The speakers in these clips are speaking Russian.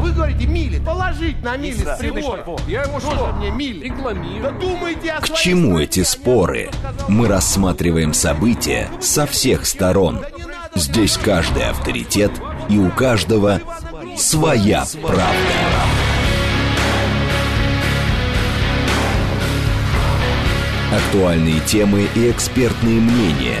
А вы говорите мили. Положить на мили с прибора. Я его Тоже что? мне мили. Рекламирую. Да думайте о К своей чему стране, эти споры? Мы рассматриваем события со всех сторон. Здесь каждый авторитет и у каждого своя правда. Актуальные темы и экспертные мнения,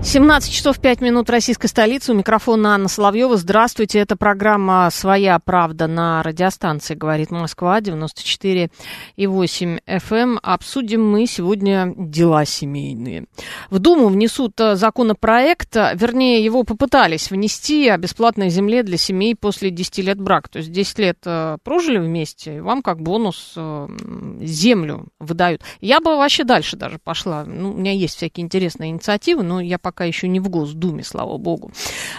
17 часов 5 минут российской столицы. У микрофона Анна Соловьева. Здравствуйте. Это программа «Своя правда» на радиостанции «Говорит Москва» 94,8 FM. Обсудим мы сегодня дела семейные. В Думу внесут э, законопроект, вернее, его попытались внести о бесплатной земле для семей после 10 лет брака. То есть 10 лет э, прожили вместе, и вам как бонус э, землю выдают. Я бы вообще дальше даже пошла. Ну, у меня есть всякие интересные инициативы, но я пока еще не в Госдуме, слава богу.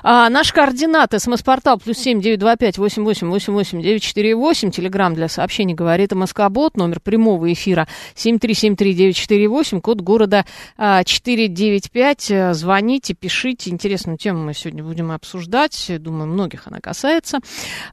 А, наш координат, смс-портал, плюс семь девять два пять восемь восемь восемь восемь девять четыре восемь, телеграмм для сообщений говорит МСК-бот, номер прямого эфира семь три семь три девять четыре восемь, код города четыре девять пять. Звоните, пишите. Интересную тему мы сегодня будем обсуждать. Думаю, многих она касается.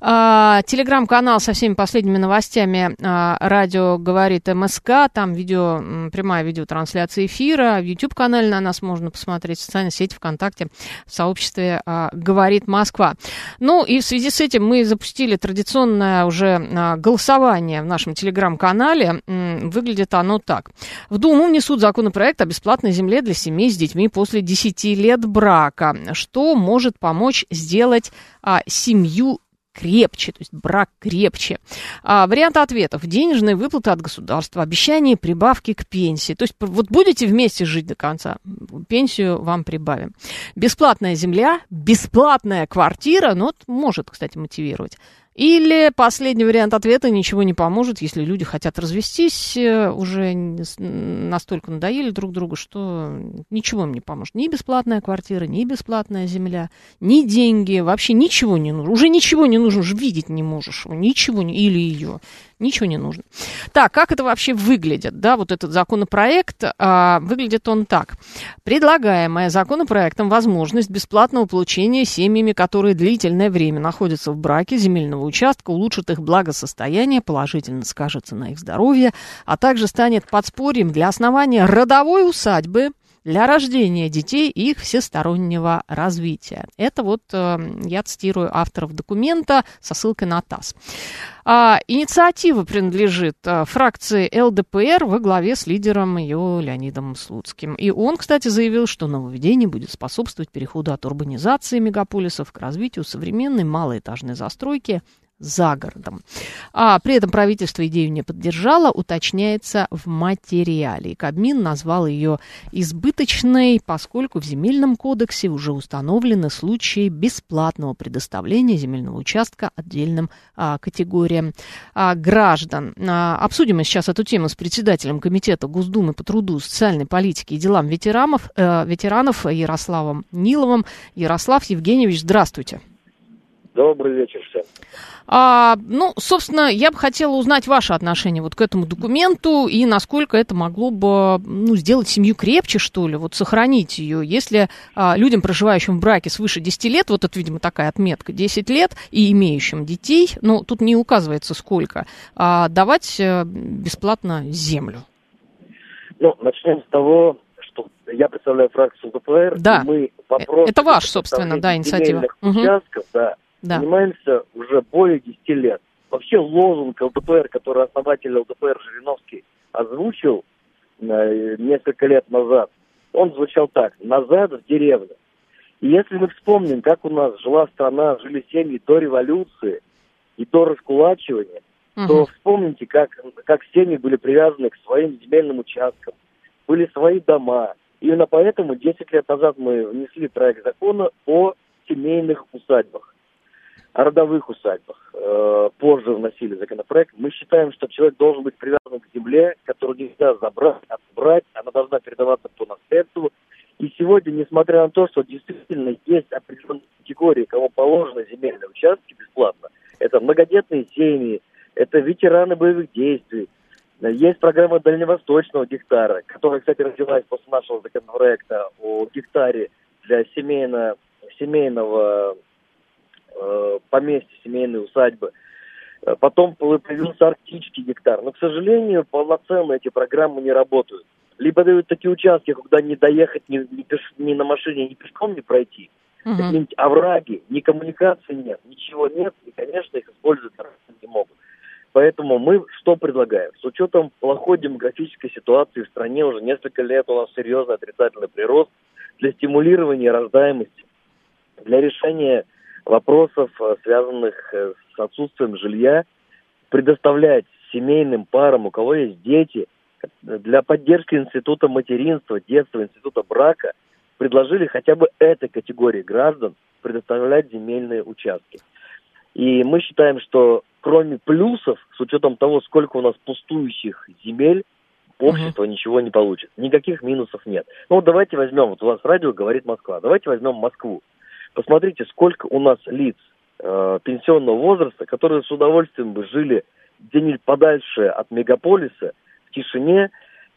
А, телеграм-канал со всеми последними новостями а, радио говорит МСК. Там видео, прямая видеотрансляция эфира. В YouTube-канале на нас можно посмотреть. Социальной сети ВКонтакте в сообществе а, «Говорит Москва». Ну и в связи с этим мы запустили традиционное уже а, голосование в нашем телеграм-канале. Выглядит оно так. В Думу внесут законопроект о бесплатной земле для семей с детьми после 10 лет брака. Что может помочь сделать а, семью крепче, то есть брак крепче. А, вариант ответов. Денежные выплаты от государства, обещание прибавки к пенсии. То есть вот будете вместе жить до конца, пенсию вам прибавим. Бесплатная земля, бесплатная квартира, ну, вот может, кстати, мотивировать. Или последний вариант ответа ничего не поможет, если люди хотят развестись, э, уже настолько надоели друг другу, что ничего им не поможет. Ни бесплатная квартира, ни бесплатная земля, ни деньги, вообще ничего не нужно. Уже ничего не нужно, уже видеть не можешь, ничего не, или ее. Ничего не нужно. Так, как это вообще выглядит, да, вот этот законопроект, а, выглядит он так. Предлагаемая законопроектом возможность бесплатного получения семьями, которые длительное время находятся в браке земельного участка, улучшит их благосостояние, положительно скажется на их здоровье, а также станет подспорьем для основания родовой усадьбы, для рождения детей и их всестороннего развития. Это вот э, я цитирую авторов документа со ссылкой на ТАСС. А, инициатива принадлежит а, фракции ЛДПР во главе с лидером ее Леонидом Слуцким. И он, кстати, заявил, что нововведение будет способствовать переходу от урбанизации мегаполисов к развитию современной малоэтажной застройки за городом. А при этом правительство идею не поддержало, уточняется в материале. И Кабмин назвал ее избыточной, поскольку в земельном кодексе уже установлены случаи бесплатного предоставления земельного участка отдельным а, категориям а, граждан. А, обсудим сейчас эту тему с председателем Комитета Госдумы по труду, социальной политике и делам ветеранов, э, ветеранов Ярославом Ниловым. Ярослав Евгеньевич, здравствуйте. Добрый вечер всем. А, ну, собственно, я бы хотела узнать ваше отношение вот к этому документу и насколько это могло бы ну, сделать семью крепче, что ли, вот сохранить ее. Если а, людям, проживающим в браке свыше 10 лет, вот это, видимо, такая отметка, 10 лет, и имеющим детей, ну, тут не указывается сколько, а, давать а, бесплатно землю. Ну, начнем с того, что я представляю фракцию ЛДПР. Да. Мы вопрос Это ваш, собственно, да, инициатива. Мгм. Участков, да, Да. занимаемся уже более 10 лет. Вообще лозунг ЛДПР, который основатель ЛДПР Жириновский озвучил э, несколько лет назад, он звучал так. Назад в деревню. И если мы вспомним, как у нас жила страна, жили семьи до революции и до раскулачивания, то Мгм. вспомните, как, как семьи были привязаны к своим земельным участкам, были свои дома. Именно поэтому 10 лет назад мы внесли проект закона о семейных усадьбах, о родовых усадьбах. Э, позже вносили законопроект. Мы считаем, что человек должен быть привязан к земле, которую нельзя забрать, отбрать, она должна передаваться по наследству. И сегодня, несмотря на то, что действительно есть определенные категории, кому положены земельные участки бесплатно, это многодетные семьи, это ветераны боевых действий. Есть программа дальневосточного гектара, которая, кстати, родилась после нашего законопроекта о гектаре для семейно, семейного э, поместья, семейной усадьбы. Э, потом появился арктический гектар. Но, к сожалению, полноценно эти программы не работают. Либо дают такие участки, куда не доехать ни, ни, пеш, ни на машине, ни пешком не пройти. Угу. Какие-нибудь овраги, ни коммуникации нет, ничего нет, и, конечно, их использовать не могут. Поэтому мы что предлагаем? С учетом плохой демографической ситуации в стране уже несколько лет у нас серьезный отрицательный прирост для стимулирования рождаемости, для решения вопросов, э, связанных э, с отсутствием жилья, предоставлять семейным парам, у кого есть дети, для поддержки института материнства, детства, института брака, предложили хотя бы этой категории граждан предоставлять земельные участки. И мы считаем, что кроме плюсов, с учетом того, сколько у нас пустующих земель, общество uh-huh. ничего не получит. Никаких минусов нет. Ну, давайте возьмем, вот у вас радио говорит Москва, давайте возьмем Москву. Посмотрите, сколько у нас лиц э, пенсионного возраста, которые с удовольствием бы жили где-нибудь подальше от мегаполиса, в тишине,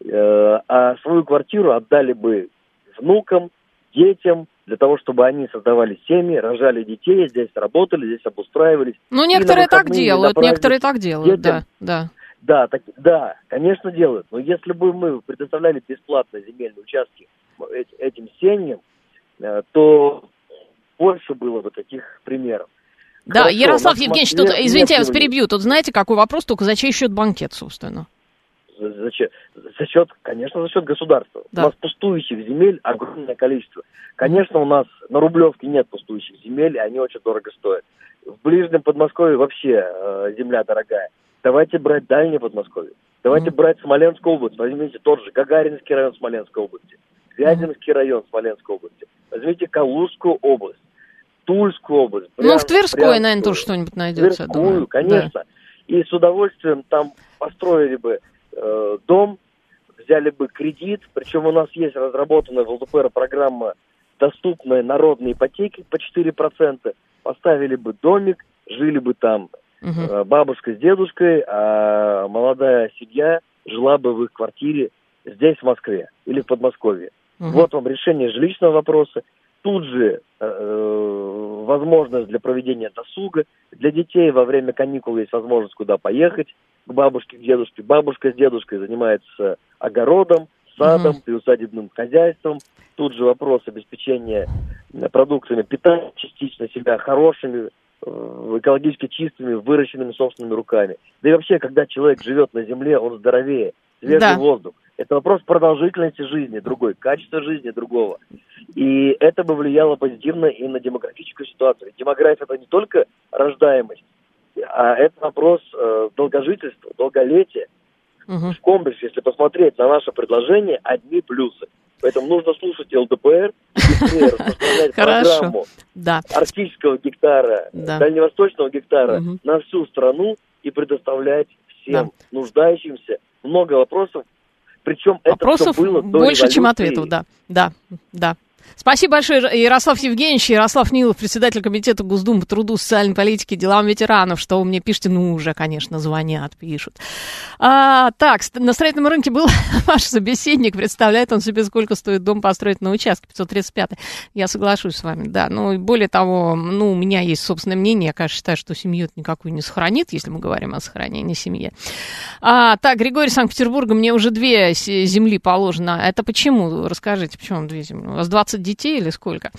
э, а свою квартиру отдали бы внукам, детям, для того, чтобы они создавали семьи, рожали детей, здесь работали, здесь обустраивались. Ну, некоторые так делают, некоторые так делают, детям. да, да. Да, так, да, конечно, делают. Но если бы мы предоставляли бесплатно земельные участки этим семьям, э, то больше было бы таких примеров. Да, Хорошо, Ярослав Евгеньевич, тут, извините, я вас перебью. Тут знаете, какой вопрос, только за чей счет банкет, собственно? За, за, за счет, конечно, за счет государства. Да. У нас пустующих земель огромное количество. Конечно, у нас на Рублевке нет пустующих земель, и они очень дорого стоят. В ближнем Подмосковье вообще э, земля дорогая. Давайте брать дальнее Подмосковье. Давайте mm-hmm. брать Смоленскую область. Возьмите тот же Гагаринский район Смоленской области, Вяземский район Смоленской области. Возьмите Калужскую область. Тульскую область. Брянск, ну, в Тверской, Брянскую, наверное, тоже что-нибудь найдется. Тверскую, думаю. конечно. Да. И с удовольствием там построили бы э, дом, взяли бы кредит, причем у нас есть разработанная в ЛДПР программа доступная народной ипотеки по 4%, поставили бы домик, жили бы там угу. бабушка с дедушкой, а молодая семья жила бы в их квартире здесь, в Москве или в Подмосковье. Угу. Вот вам решение жилищного вопроса тут же э, возможность для проведения досуга. Для детей во время каникул есть возможность куда поехать, к бабушке, к дедушке. Бабушка с дедушкой занимается огородом, садом, угу. приусадебным хозяйством. Тут же вопрос обеспечения продуктами питания частично себя хорошими, э, экологически чистыми, выращенными собственными руками. Да и вообще, когда человек живет на земле, он здоровее, свежий да. воздух. Это вопрос продолжительности жизни другой, качества жизни другого. И это бы влияло позитивно и на демографическую ситуацию. Демография это не только рождаемость, а это вопрос э, долгожительства, долголетия. Угу. В комплексе, если посмотреть на наше предложение, одни плюсы. Поэтому нужно слушать ЛДПР распространять программу да. арктического гектара, да. дальневосточного гектара угу. на всю страну и предоставлять всем да. нуждающимся много вопросов причем Вопросов это было больше, чем ответов, да, да, да. Спасибо большое, Ярослав Евгеньевич. Ярослав Нилов, председатель комитета Госдумы по труду, социальной политике, делам ветеранов. Что вы мне пишете? Ну, уже, конечно, звонят, пишут. А, так, на строительном рынке был ваш собеседник. Представляет он себе, сколько стоит дом построить на участке 535 Я соглашусь с вами, да. Ну, и более того, ну, у меня есть собственное мнение. Я, конечно, считаю, что семью это никакую не сохранит, если мы говорим о сохранении семьи. А, так, Григорий Санкт-Петербурга, мне уже две земли положено. Это почему? Расскажите, почему две земли? У вас 20 детей или сколько?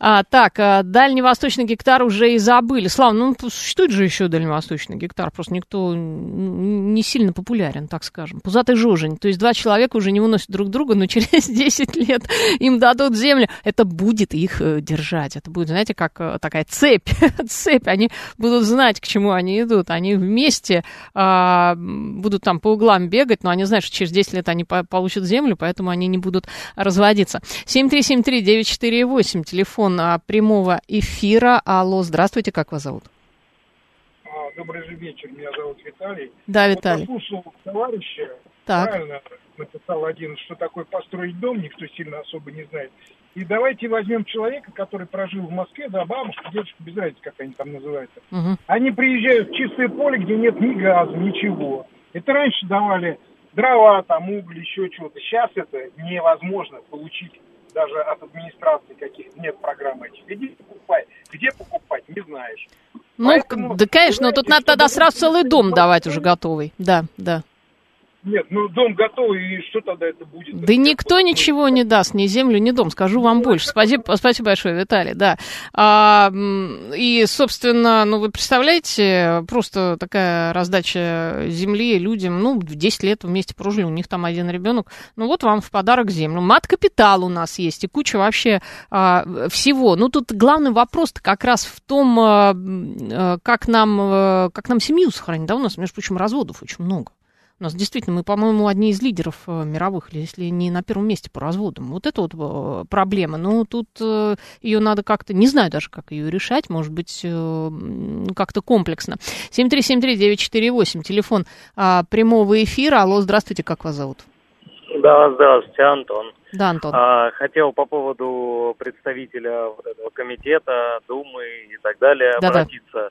А, так, а, дальневосточный гектар уже и забыли. Слава, ну существует же еще дальневосточный гектар, просто никто не сильно популярен, так скажем. Пузатый жожень. То есть два человека уже не выносят друг друга, но через 10 лет им дадут землю. Это будет их э, держать. Это будет, знаете, как э, такая цепь. цепь. Они будут знать, к чему они идут. Они вместе а, будут там по углам бегать, но они знают, что через 10 лет они получат землю, поэтому они не будут разводиться. 7373 948, телефон а, прямого эфира. Алло, здравствуйте, как вас зовут? А, Добрый же вечер, меня зовут Виталий. Да, Виталий. Вот послушал товарища, Так. правильно написал один, что такое построить дом, никто сильно особо не знает. И давайте возьмем человека, который прожил в Москве, да, бабушку, дедушку, без разницы, как они там называются. Мгм. Они приезжают в чистое поле, где нет ни газа, ничего. Это раньше давали дрова, там, уголь, еще чего-то. Сейчас это невозможно получить даже от администрации каких-то нет программы этих. Иди покупай. Где покупать, не знаешь. Ну, Поэтому, да, конечно, но тут надо тогда сразу целый дом давать уже готовый. Да, да. Нет, ну дом готовый, и что тогда это будет? Да никто ничего не даст, ни землю, ни дом, скажу вам больше. Спасибо, спасибо большое, Виталий, да. А, и, собственно, ну, вы представляете, просто такая раздача земли людям, ну, в 10 лет вместе прожили, у них там один ребенок, ну, вот вам в подарок землю. Мат-капитал у нас есть, и куча вообще а, всего. Ну, тут главный вопрос-то как раз в том, а, а, как нам, а, как нам семью сохранить, да, у нас, между прочим, разводов очень много. У нас действительно, мы, по-моему, одни из лидеров э, мировых, если не на первом месте по разводам. Вот это вот э, проблема. Ну, тут э, ее надо как-то, не знаю даже, как ее решать, может быть, как-то комплексно. 7373948, телефон а, прямого эфира. Алло, здравствуйте, как вас зовут? Да, здравствуйте, Антон. Да, Антон. А, хотел по поводу представителя вот этого комитета, Думы и так далее Да-да. обратиться.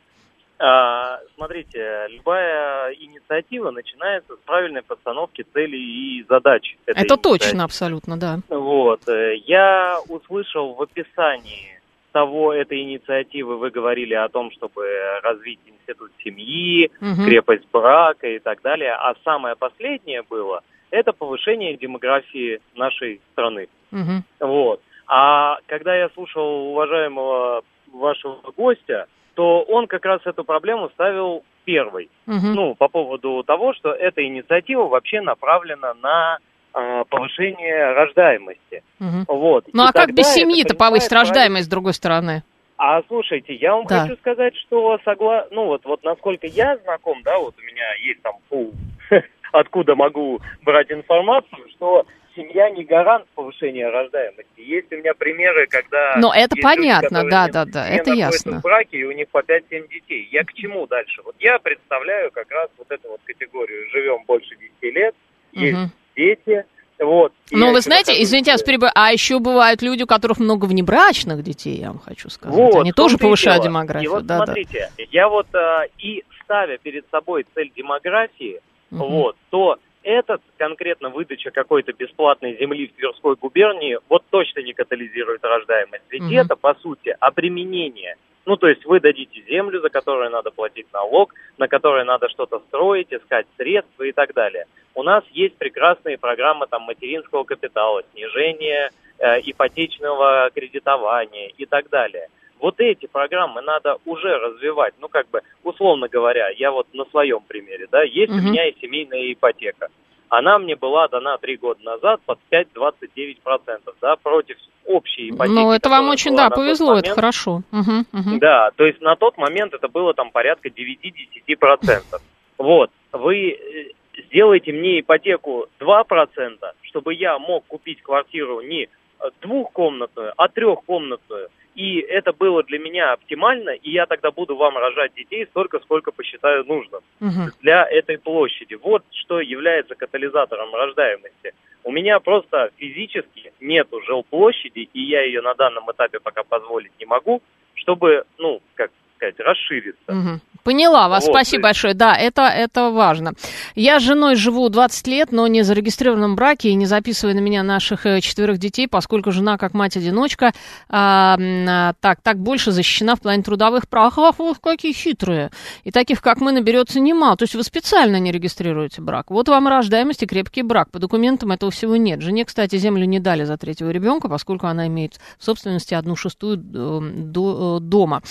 Смотрите, любая инициатива начинается с правильной постановки целей и задач. это инициативы. точно, абсолютно, да. Вот. Я услышал в описании того этой инициативы, вы говорили о том, чтобы развить институт семьи, Мгм. крепость брака и так далее. А самое последнее было – это повышение демографии нашей страны. Мгм. Вот. А когда я слушал уважаемого вашего гостя, то он как раз эту проблему ставил первой. Мгм. Ну, по поводу того, что эта инициатива вообще направлена на а, повышение рождаемости. Мгм. Вот. Ну, И а как без семьи-то повысить рождаемость, с другой стороны? А слушайте, я вам Да. хочу сказать, что согла... ну вот, вот насколько я знаком, да, вот у меня есть там пул, откуда могу брать информацию, что семья не гарант повышения рождаемости. Есть у меня примеры, когда... Но это понятно, которые да, да, да, это ясно. в браке, и у них по 5-7 детей. Я к чему дальше? Вот я представляю как раз вот эту вот категорию. Живем больше 10 лет, есть Мгм. дети, вот. Ну, вы знаете, нахожусь, извините, я перебиваю, а еще бывают люди, у которых много внебрачных детей, я вам хочу сказать. Вот, Они тоже повышают дело. демографию, И вот да, смотрите, я вот а, и ставя перед собой цель демографии, да. Мгм. вот, то этот конкретно выдача какой-то бесплатной земли в Тверской губернии вот точно не катализирует рождаемость. Ведь Мгм. это, по сути, обременение. Ну, то есть вы дадите землю, за которую надо платить налог, на которой надо что-то строить, искать средства и так далее. У нас есть прекрасные программы там материнского капитала, снижение э, ипотечного кредитования и так далее. Вот эти программы надо уже развивать. Ну, как бы, условно говоря, я вот на своем примере, да, есть Мгм. у меня и семейная ипотека. Она мне была дана три года назад под 5,29%, да, против общей ипотеки. Ну, это вам очень, да, повезло, это момент. хорошо. Мгм, мгм. Да, то есть на тот момент это было там порядка 9-10%. Вот, вы э, сделаете мне ипотеку 2%, чтобы я мог купить квартиру не э, двухкомнатную, а трехкомнатную. И это было для меня оптимально, и я тогда буду вам рожать детей столько, сколько посчитаю нужным Мгм. для этой площади. Вот что является катализатором рождаемости. У меня просто физически нету жилплощади, и я ее на данном этапе пока позволить не могу, чтобы, ну, как сказать, расшириться. Мгм. Поняла вас, Вот, спасибо есть- большое. Да, это, это важно. Я с женой живу 20 лет, но не в зарегистрированном браке и не записывая на меня наших э, четверых детей, поскольку жена как мать-одиночка, а, а, так, так больше защищена в плане трудовых прав. Ах, вот какие хитрые. И таких, как мы, наберется немало. То есть вы специально не регистрируете брак. Вот вам и рождаемость и крепкий брак. По документам этого всего нет. Жене, кстати, землю не дали за третьего ребенка, поскольку она имеет в собственности одну шестую э, дома.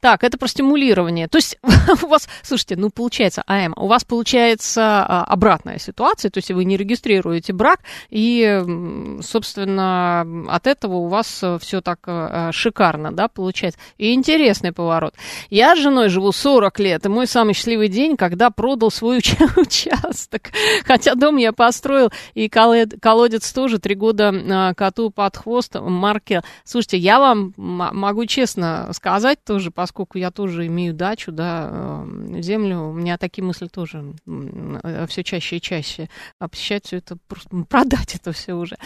Так, это про стимулирование. То есть у вас, слушайте, ну получается, АМ, у вас получается а, обратная ситуация, то есть вы не регистрируете брак, и, собственно, от этого у вас все так э, шикарно, да, получается. И интересный поворот. Я с женой живу 40 лет, и мой самый счастливый день, когда продал свой уча- участок. Хотя дом я построил, и колод- колодец тоже три года а, коту под хвост, маркер. Слушайте, я вам могу честно сказать тоже, поскольку я тоже имею дачу, да, да, землю. У меня такие мысли тоже все чаще и чаще. Обещать все это, просто продать это все уже.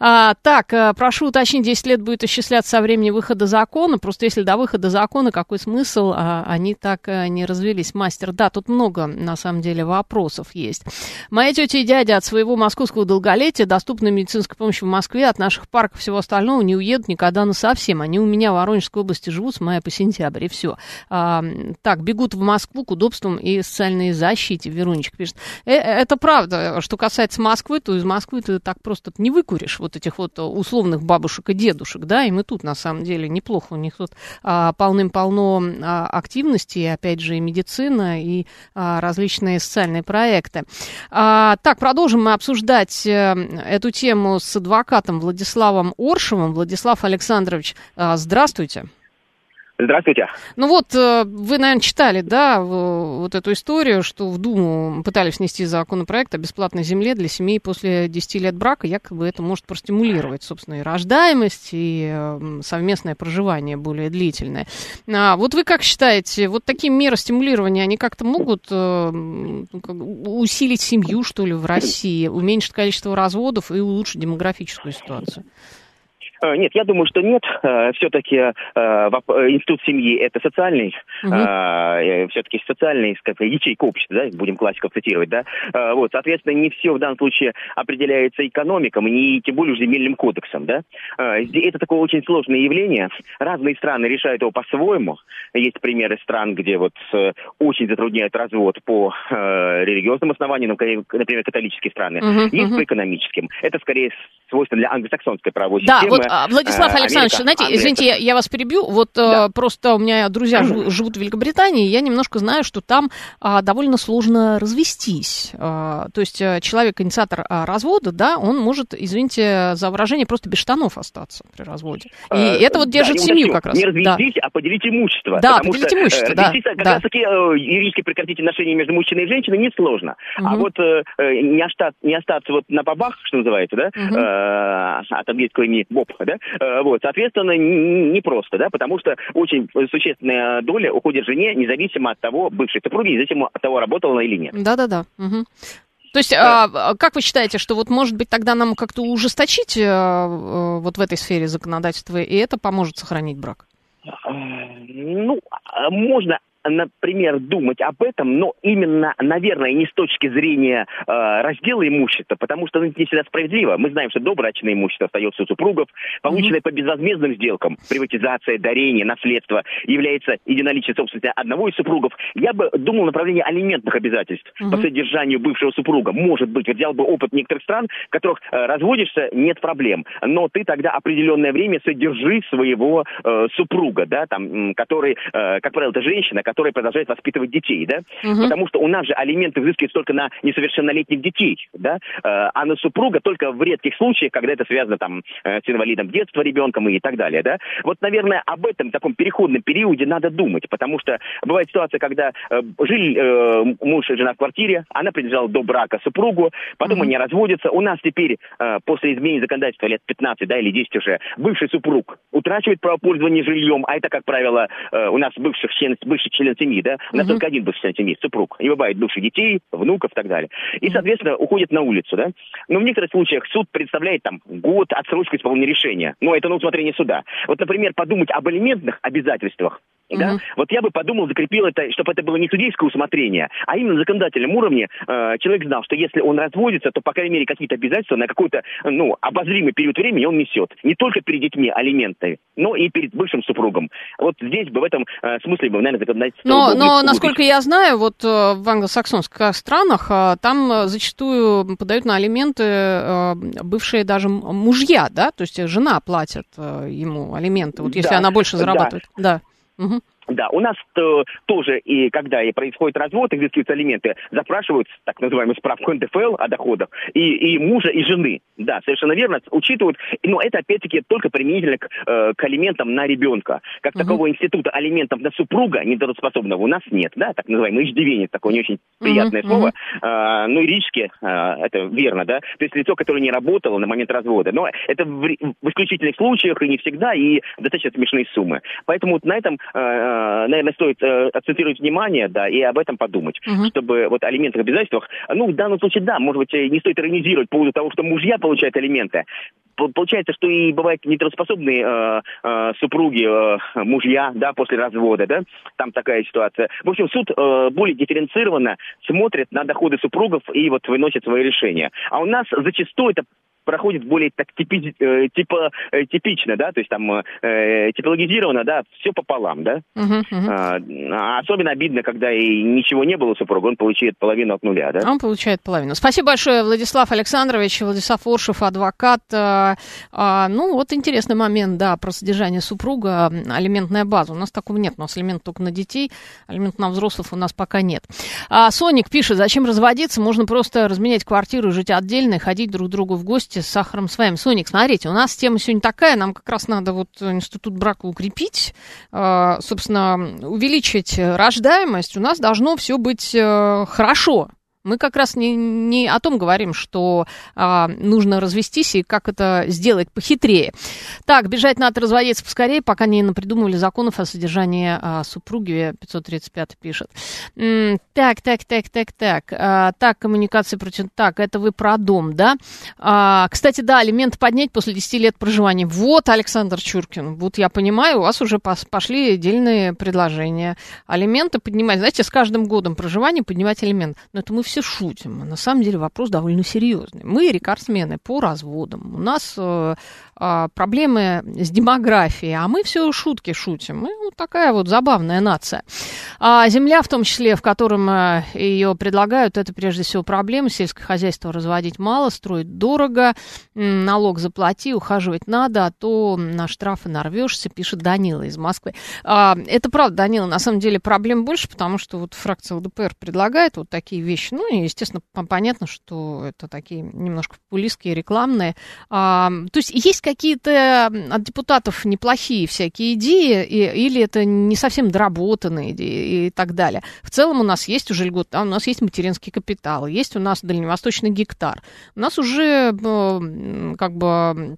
А, так, прошу уточнить, 10 лет будет исчисляться со времени выхода закона. Просто если до выхода закона, какой смысл? А, они так не развелись. Мастер, да, тут много, на самом деле, вопросов есть. Моя тетя и дядя от своего московского долголетия, доступной медицинской помощи в Москве, от наших парков всего остального не уедут никогда на совсем. Они у меня в Воронежской области живут с мая по сентябрь, и все. А, так, бегут в Москву к удобствам и социальной защите, Верунечка пишет. Э, это правда. Что касается Москвы, то из Москвы ты так просто не выкуришь вот этих вот условных бабушек и дедушек, да, и мы тут, на самом деле, неплохо. У них тут а, полным-полно а, активности, опять же, и медицина, и а, различные социальные проекты. А, так, продолжим мы обсуждать э, эту тему с адвокатом Владиславом Оршевым. Владислав Александрович, а, здравствуйте. Здравствуйте. Ну вот, э, вы, наверное, читали, да, вот эту историю, что в Думу пытались внести законопроект о бесплатной земле для семей после 10 лет брака. Якобы это может простимулировать, собственно, и рождаемость, и э, совместное проживание более длительное. А вот вы как считаете, вот такие меры стимулирования, они как-то могут э, усилить семью, что ли, в России, уменьшить количество разводов и улучшить демографическую ситуацию? Э, нет, я думаю, что нет. Э, Все-таки э, институт семьи это социальный, угу. все-таки социальный, как ячейка общества, да, будем классиков цитировать, да. Вот, соответственно, не все в данном случае определяется экономиком, не тем более земельным кодексом, да. Это такое очень сложное явление. Разные страны решают его по-своему. Есть примеры стран, где вот очень затрудняют развод по религиозным основаниям, например, католические страны. Угу, Есть угу. по экономическим. Это скорее свойственно для англосаксонской правовой да, системы. Вот, Владислав э, Александрович, Америка, знаете, Америка. извините, я, вас перебью. Вот э, да. просто у меня друзья живут, в Великобритании, и я немножко знаю, что там а, довольно сложно развестись. А, то есть э, человек, инициатор а, развода, да, он может, извините за выражение, просто без штанов остаться при разводе. И а, это вот держит да, семью как раз. Не развестись, да. а поделить имущество. Да, поделить что, имущество, да. Как да. раз таки юридически прекратить отношения между мужчиной и женщиной несложно. Угу. А вот не, остаться, не остаться вот на побах, что называется, да, угу. от английского имени Боб, да, Э, вот, соответственно, непросто, да, потому что очень существенная доля уходит жене, независимо от того, бывшей супруги, независимо от того, работала она или нет. Да-да-да. Угу. То есть, да. а, как вы считаете, что вот может быть тогда нам как-то ужесточить а, вот в этой сфере законодательства, и это поможет сохранить брак? Ну, можно например, думать об этом, но именно, наверное, не с точки зрения э, раздела имущества, потому что ну, это не всегда справедливо. Мы знаем, что добрачное имущество остается у супругов, полученное mm-hmm. по безвозмездным сделкам, приватизация, дарение, наследство, является единоличной собственностью одного из супругов. Я бы думал направление алиментных обязательств mm-hmm. по содержанию бывшего супруга. Может быть, взял бы опыт некоторых стран, в которых э, разводишься, нет проблем, но ты тогда определенное время содержи своего э, супруга, да, там, который, э, как правило, это женщина, которая продолжает воспитывать детей, да, угу. потому что у нас же алименты взыскиваются только на несовершеннолетних детей, да, э, а на супруга только в редких случаях, когда это связано там э, с инвалидом детства ребенком и так далее, да. Вот, наверное, об этом таком переходном периоде надо думать, потому что бывает ситуация, когда э, жили э, муж и жена в квартире, она принадлежала до брака супругу, потом угу. они разводятся, у нас теперь э, после изменения законодательства лет 15, да, или 10 уже, бывший супруг утрачивает право пользования жильем, а это, как правило, э, у нас бывших член, бывший член член семьи, да, у нас только один бывший член семьи, супруг. Не бывает бывших детей, внуков и так далее. И, соответственно, уходит на улицу, да. Но в некоторых случаях суд представляет там год отсрочку исполнения решения. Но это на усмотрение суда. Вот, например, подумать об элементных обязательствах Да? Вот я бы подумал, закрепил это, чтобы это было не судейское усмотрение, а именно на законодательном уровне э, человек знал, что если он разводится, то, по крайней мере, какие-то обязательства на какой-то, ну, обозримый период времени он несет. Не только перед детьми алименты, но и перед бывшим супругом. Вот здесь бы в этом э, смысле бы, наверное, законодательство... Но, но насколько я знаю, вот э, в англосаксонских странах э, там э, зачастую подают на алименты э, бывшие даже мужья, да? То есть жена платит э, ему алименты, вот если да, она больше зарабатывает. Да. да. Угу. Да, у нас -то, тоже, и когда и происходит развод, изыскиваются алименты, запрашивают так называемую справку НДФЛ о доходах и, и мужа, и жены. Да, совершенно верно, учитывают. Но это, опять-таки, только применительно к, э, к алиментам на ребенка. Как угу. такого института алиментов на супруга недороспособного у нас нет, да, так называемый иждивенец, такое не очень приятное угу. слово. Э, ну, юридически э, это верно, да. То есть лицо, которое не работало на момент развода. Но это в, в исключительных случаях и не всегда, и достаточно смешные суммы. Поэтому вот на этом э, наверное, стоит акцентировать внимание, да, и об этом подумать, угу. чтобы вот алиментах обязательствах, ну, в данном случае, да, может быть, не стоит иронизировать по поводу того, что мужья получают алименты. Получается, что и бывают нетрудоспособные э, э, супруги, э, мужья, да, после развода, да, там такая ситуация. В общем, суд э, более дифференцированно смотрит на доходы супругов и вот выносит свои решения. А у нас зачастую это проходит более так типи, э, типа, э, типично, да, то есть там э, типологизировано, да, все пополам, да. Uh-huh, uh-huh. А, особенно обидно, когда и ничего не было у супруга, он получает половину от нуля, да. Он получает половину. Спасибо большое, Владислав Александрович, Владислав Оршев, адвокат. А, а, ну, вот интересный момент, да, про содержание супруга, алиментная база. У нас такого нет, у нас алимент только на детей, алимент на взрослых у нас пока нет. А, Соник пишет, зачем разводиться, можно просто разменять квартиру, жить отдельно и ходить друг к другу в гости вместе с сахаром с вами. Соник, смотрите, у нас тема сегодня такая, нам как раз надо вот институт брака укрепить, э, собственно, увеличить рождаемость, у нас должно все быть э, хорошо. Мы как раз не, не о том говорим, что а, нужно развестись и как это сделать похитрее. Так, бежать надо разводиться поскорее, пока не напридумывали законов о содержании а, супруги, 535 пишет. Так, так, так, так, так. А, так, коммуникация против... Так, это вы про дом, да? А, кстати, да, алимент поднять после 10 лет проживания. Вот, Александр Чуркин, вот я понимаю, у вас уже пошли отдельные предложения. Алименты поднимать, знаете, с каждым годом проживания поднимать алимент. Но это мы все все шутим. На самом деле вопрос довольно серьезный. Мы рекордсмены по разводам. У нас э, проблемы с демографией, а мы все шутки шутим. Мы вот такая вот забавная нация. А земля, в том числе, в котором э, ее предлагают, это прежде всего проблема. Сельское хозяйство разводить мало, строить дорого, налог заплати, ухаживать надо, а то на штрафы нарвешься, пишет Данила из Москвы. А, это правда, Данила, на самом деле проблем больше, потому что вот фракция ЛДПР предлагает вот такие вещи. Ну, и, естественно, понятно, что это такие немножко популистские, рекламные. А, то есть есть какие-то от депутатов неплохие всякие идеи, и, или это не совсем доработанные идеи и так далее. В целом у нас есть уже льгот, а у нас есть материнский капитал, есть у нас дальневосточный гектар. У нас уже как бы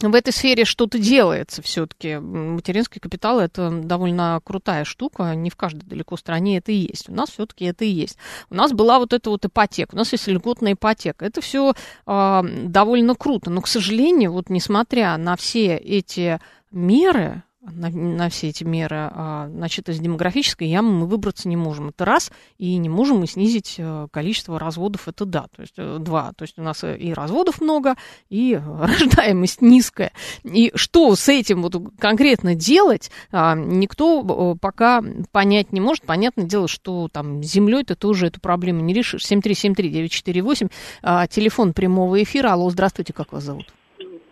в этой сфере что-то делается все-таки. Материнский капитал это довольно крутая штука, не в каждой далеко стране это и есть. У нас все-таки это и есть. У нас была вот эта вот ипотека, у нас есть льготная ипотека. Это все э, а, довольно круто, но, к сожалению, вот несмотря на все эти меры, на, на все эти меры, а, значит, из демографической ямы мы выбраться не можем. Это раз, и не можем мы снизить э, количество разводов, это да, то есть э, два. То есть у нас и разводов много, и рождаемость низкая. И что с этим вот конкретно делать, а, никто пока понять не может. Понятное дело, что там землей ты тоже эту проблему не решишь. 7373948, а, телефон прямого эфира. Алло, здравствуйте, как вас зовут?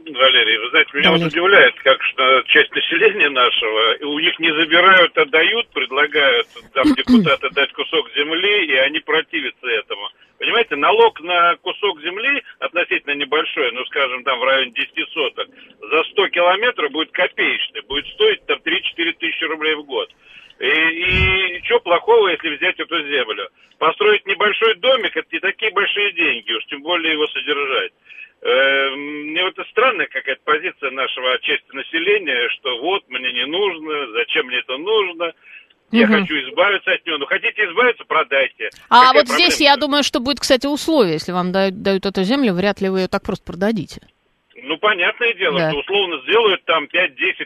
Валерий, вы знаете, меня Валерий. вот удивляет, как что часть населения нашего, у них не забирают, а дают, предлагают там депутаты дать кусок земли, и они противятся этому. Понимаете, налог на кусок земли относительно небольшой, ну, скажем, там в районе 10 соток, за 100 километров будет копеечный, будет стоить там 3-4 тысячи рублей в год. И, и что плохого, если взять эту землю? Построить небольшой домик, это не такие большие деньги, уж тем более его содержать. Э, мне вот это странная какая-то позиция нашего части населения, что вот мне не нужно, зачем мне это нужно. Я угу. хочу избавиться от него. Ну, хотите избавиться, продайте. А Какая вот здесь, я думаю, что будет, кстати, условие. Если вам дают, дают эту землю, вряд ли вы ее так просто продадите. Ну, понятное дело, да. что условно сделают там 5-10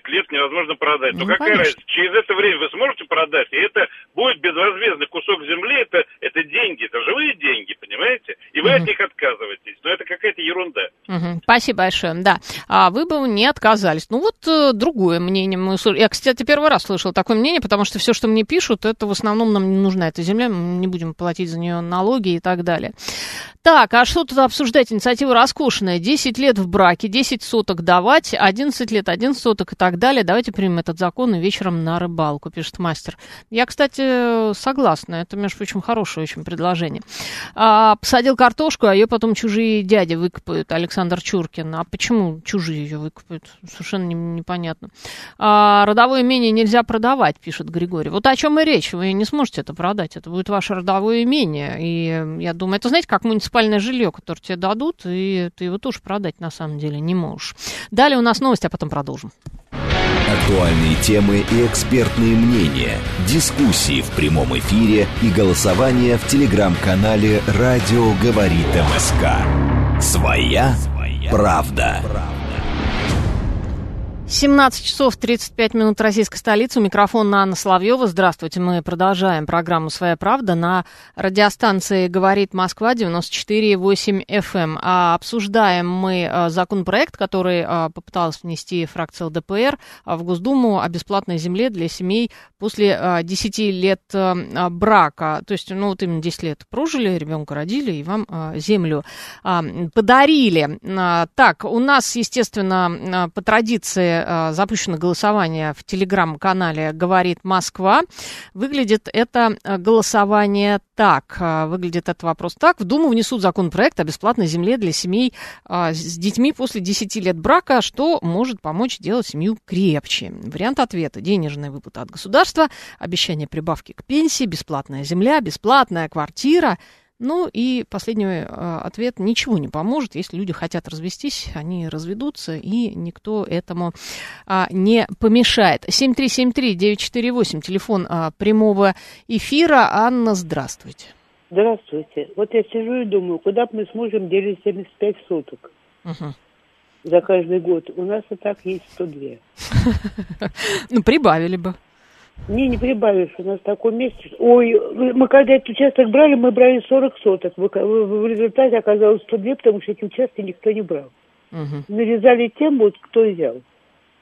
лет невозможно продать. Ну, Но какая конечно. разница? Через это время вы сможете продать, и это будет безвозмездный кусок земли, это, это деньги, это живые деньги, понимаете? И вы угу. от них отказываетесь. Но это какая-то ерунда. Угу. Спасибо большое, да. А вы бы не отказались. Ну, вот э, другое мнение. Мы... Я, кстати, первый раз слышал такое мнение, потому что все, что мне пишут, это в основном нам не нужна эта земля, мы не будем платить за нее налоги и так далее. Так, а что тут обсуждать? Инициатива роскошная. 10 лет в браке, 10 соток давать, 11 лет, 11 соток и так далее. Давайте примем этот закон и вечером на рыбалку, пишет мастер. Я, кстати, согласна. Это, между прочим, хорошее очень предложение. А, посадил картошку, а ее потом чужие дяди выкопают. Александр Чуркин. А почему чужие ее выкопают? Совершенно не, непонятно. А, родовое имение нельзя продавать, пишет Григорий. Вот о чем и речь. Вы не сможете это продать. Это будет ваше родовое имение. И я думаю, это знаете, как муниципальное муниципальное жилье, которое тебе дадут, и ты его тоже продать на самом деле не можешь. Далее у нас новости, а потом продолжим. Актуальные темы и экспертные мнения, дискуссии в прямом эфире и голосование в телеграм-канале «Радио говорит МСК». Своя правда. 17 часов 35 минут российской столицы. У микрофона Анна Соловьева. Здравствуйте. Мы продолжаем программу «Своя правда» на радиостанции «Говорит Москва» 94,8 FM. А обсуждаем мы а, законопроект, который а, попыталась внести фракция ЛДПР в Госдуму о бесплатной земле для семей после 10 лет брака. То есть, ну, вот именно 10 лет прожили, ребенка родили и вам землю подарили. Так, у нас, естественно, по традиции э, запущено голосование в телеграм-канале «Говорит Москва». Выглядит это э, голосование так. Э, выглядит этот вопрос так. В Думу внесут законопроект о бесплатной земле для семей с детьми после 10 лет брака, что может помочь делать семью крепче. Вариант ответа. Денежная выплата от государства, обещание прибавки к пенсии, бесплатная земля, бесплатная квартира – ну и последний э, ответ. Ничего не поможет. Если люди хотят развестись, они разведутся, и никто этому а, не помешает. 7373-948, телефон а, прямого эфира. Анна, здравствуйте. Здравствуйте. Вот я сижу и думаю, куда бы мы сможем делить 75 суток? Угу. За каждый год. У нас и так есть 102. Ну, прибавили бы. Не, не прибавишь, у нас такой месяц. Ой, мы когда этот участок брали, мы брали 40 соток. В, результате оказалось 102, потому что эти участки никто не брал. Угу. Нарезали тем, вот кто взял.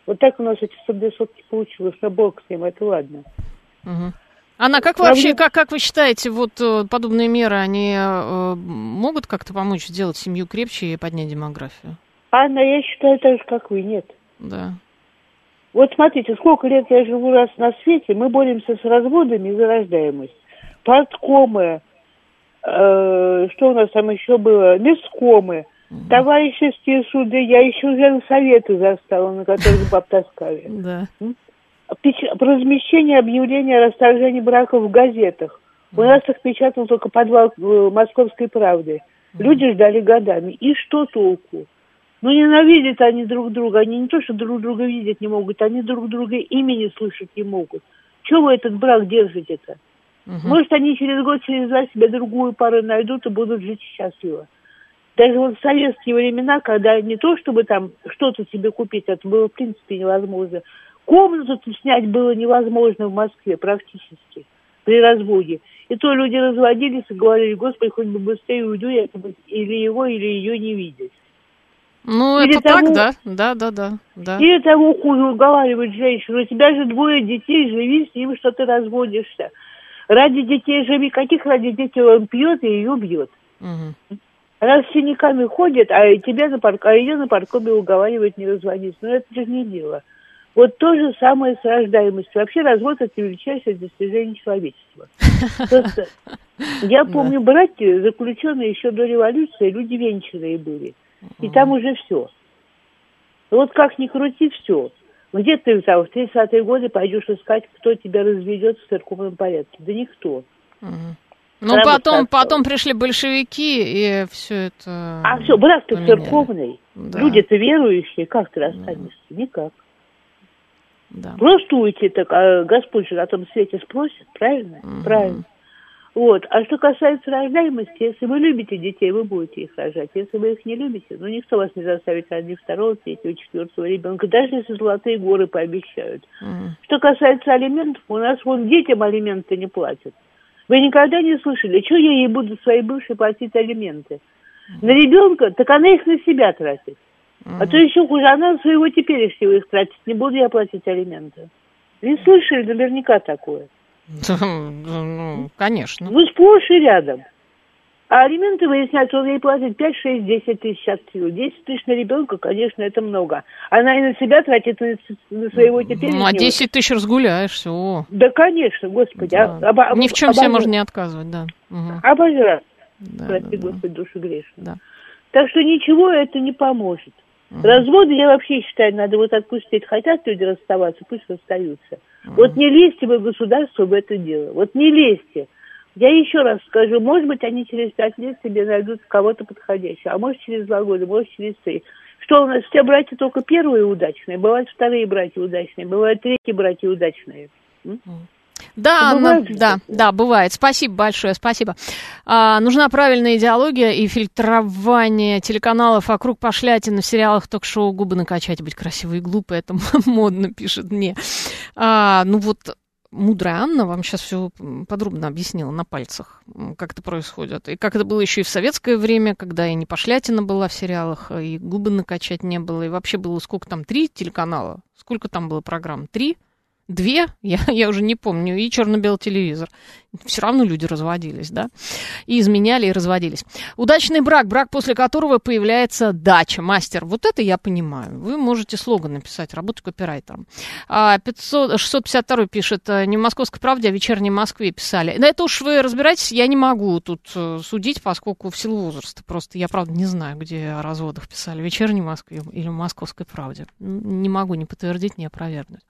Вот так у нас эти 102 сотки получилось. На бок с ним, это ладно. Угу. Анна, как вы вообще, как, как вы считаете, вот э, подобные меры, они э, могут как-то помочь сделать семью крепче и поднять демографию? Анна, я считаю так же, как вы, нет. Да. Вот смотрите, сколько лет я живу раз на свете, мы боремся с разводами за рождаемость. Парткомы, э, что у нас там еще было, месткомы, mm товарищеские суды, я еще уже советы застала, на которых баб таскали. Да. Размещение объявления о расторжении браков в газетах. У нас их печатал только подвал э, Московской правды. Люди ждали годами. И что толку? Ну, ненавидят они друг друга. Они не то, что друг друга видеть не могут, они друг друга имени слышать не могут. Чего вы этот брак держите-то? Угу. Может, они через год, через два себе другую пару найдут и будут жить счастливо. Даже вот в советские времена, когда не то, чтобы там что-то себе купить, это было в принципе невозможно. Комнату снять было невозможно в Москве практически при разводе. И то люди разводились и говорили, господи, хоть бы быстрее уйду, я или его, или ее не видеть. Ну, или это того, так, да? Да, да, да. да. Или того хуже уговаривать женщину. У тебя же двое детей, живи с ним, что ты разводишься. Ради детей живи. Каких ради детей он пьет и ее бьет? Угу. Она с синяками ходит, а тебя на парк... а ее на паркове уговаривать не разводиться. Но это же не дело. Вот то же самое с рождаемостью. Вообще развод это величайшее достижение человечества. Просто я помню братья, заключенные еще до революции, люди венчанные были. И там уже все. Вот как ни крути, все. Где ты там в 30-е годы пойдешь искать, кто тебя разведет в церковном порядке? Да никто. Ну, потом, потом пришли большевики, и все это... А все, брак ты церковный. Да. Люди-то верующие, как ты расстанешься? Да. Никак. Да. Просто уйти, так а Господь же на том свете спросит, правильно? Угу. Правильно. Вот. А что касается рождаемости, если вы любите детей, вы будете их рожать. Если вы их не любите, ну никто вас не заставит родить второго, третьего, четвертого ребенка, даже если золотые горы пообещают. Mm. Что касается алиментов, у нас вон детям алименты не платят. Вы никогда не слышали, что я ей буду своей бывшей платить алименты? Mm. На ребенка, так она их на себя тратит. Mm. А то еще хуже, она своего теперешнего их тратит. Не буду я платить алименты. Не слышали наверняка такое. Ну, конечно. Ну, сплошь и рядом. А алименты выясняются, он ей платит 5, 6, 10 тысяч от силы. 10 тысяч на ребенка, конечно, это много. Она и на себя тратит, и на своего теперь. Ну, а 10 тысяч разгуляешь, все. Да, конечно, господи. Да. А, об, Ни в чем себе можно не отказывать, да. Угу. Обожрать. Да, Прости, да, господи, да. душу грешно. Да. Так что ничего это не поможет. Угу. Разводы, я вообще считаю, надо вот отпустить. Хотят люди расставаться, пусть расстаются. Вот не лезьте вы государству в это дело. Вот не лезьте. Я еще раз скажу, может быть, они через пять лет себе найдут кого-то подходящего, а может через два года, может через три. Что у нас все братья только первые удачные, бывают вторые братья удачные, бывают третьи братья удачные. Да, на, да, да, бывает. Спасибо большое, спасибо. А, нужна правильная идеология и фильтрование телеканалов вокруг пошлятин в сериалах ток-шоу «Губы накачать, быть красивой и глупой». Это модно, пишет мне. А, ну вот мудрая Анна вам сейчас все подробно объяснила на пальцах, как это происходит. И как это было еще и в советское время, когда и не пошлятина была в сериалах, и губы накачать не было, и вообще было сколько там, три телеканала? Сколько там было программ? Три? Две, я, я уже не помню, и черно-белый телевизор. Все равно люди разводились, да? И изменяли, и разводились. Удачный брак, брак, после которого появляется дача, мастер. Вот это я понимаю. Вы можете слоган написать, работать копирайтером. 500, 652 пишет, э, не в «Московской правде», а в «Вечерней Москве» писали. На это уж вы разбираетесь, я не могу тут э, судить, поскольку в силу возраста. Просто я, правда, не знаю, где о разводах писали. В «Вечерней Москве» или в «Московской правде». Не могу ни подтвердить, ни опровергнуть.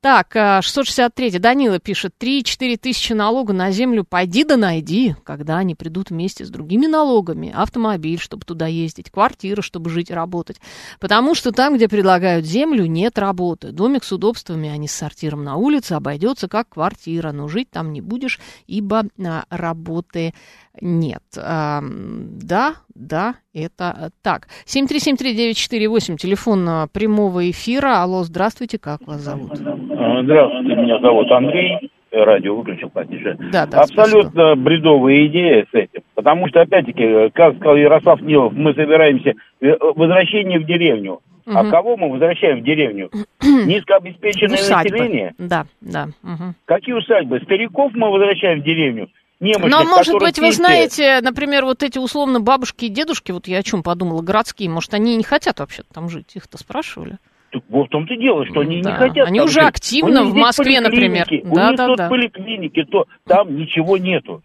Так, так, 663. Э, Данила пишет. 3-4 тысячи налога на землю пойди да найди, когда они придут вместе с другими налогами. Автомобиль, чтобы туда ездить, квартира, чтобы жить и работать. Потому что там, где предлагают землю, нет работы. Домик с удобствами, а не с сортиром на улице, обойдется как квартира. Но жить там не будешь, ибо а, работы нет. А, да, да, это так. 7373948, телефон а, прямого эфира. Алло, здравствуйте, как вас зовут? А, здравствуйте, меня зовут Андрей. Радио выключил потише. Да, да, Абсолютно спасибо. бредовая идея с этим. Потому что, опять-таки, как сказал Ярослав Нилов, мы собираемся э, возвращение в деревню. Угу. А кого мы возвращаем в деревню? Низкообеспеченное Усадьбы. население? Да, да. Угу. Какие усадьбы? Стариков мы возвращаем в деревню? немощных, Но, может быть, вы знаете, например, вот эти условно бабушки и дедушки, вот я о чем подумала, городские, может, они не хотят вообще там жить? Их-то спрашивали? Так вот в том-то и дело, что они да. не хотят. Они уже жить. активно в Москве, например. У да, них да, тут да. поликлиники, то там ничего нету.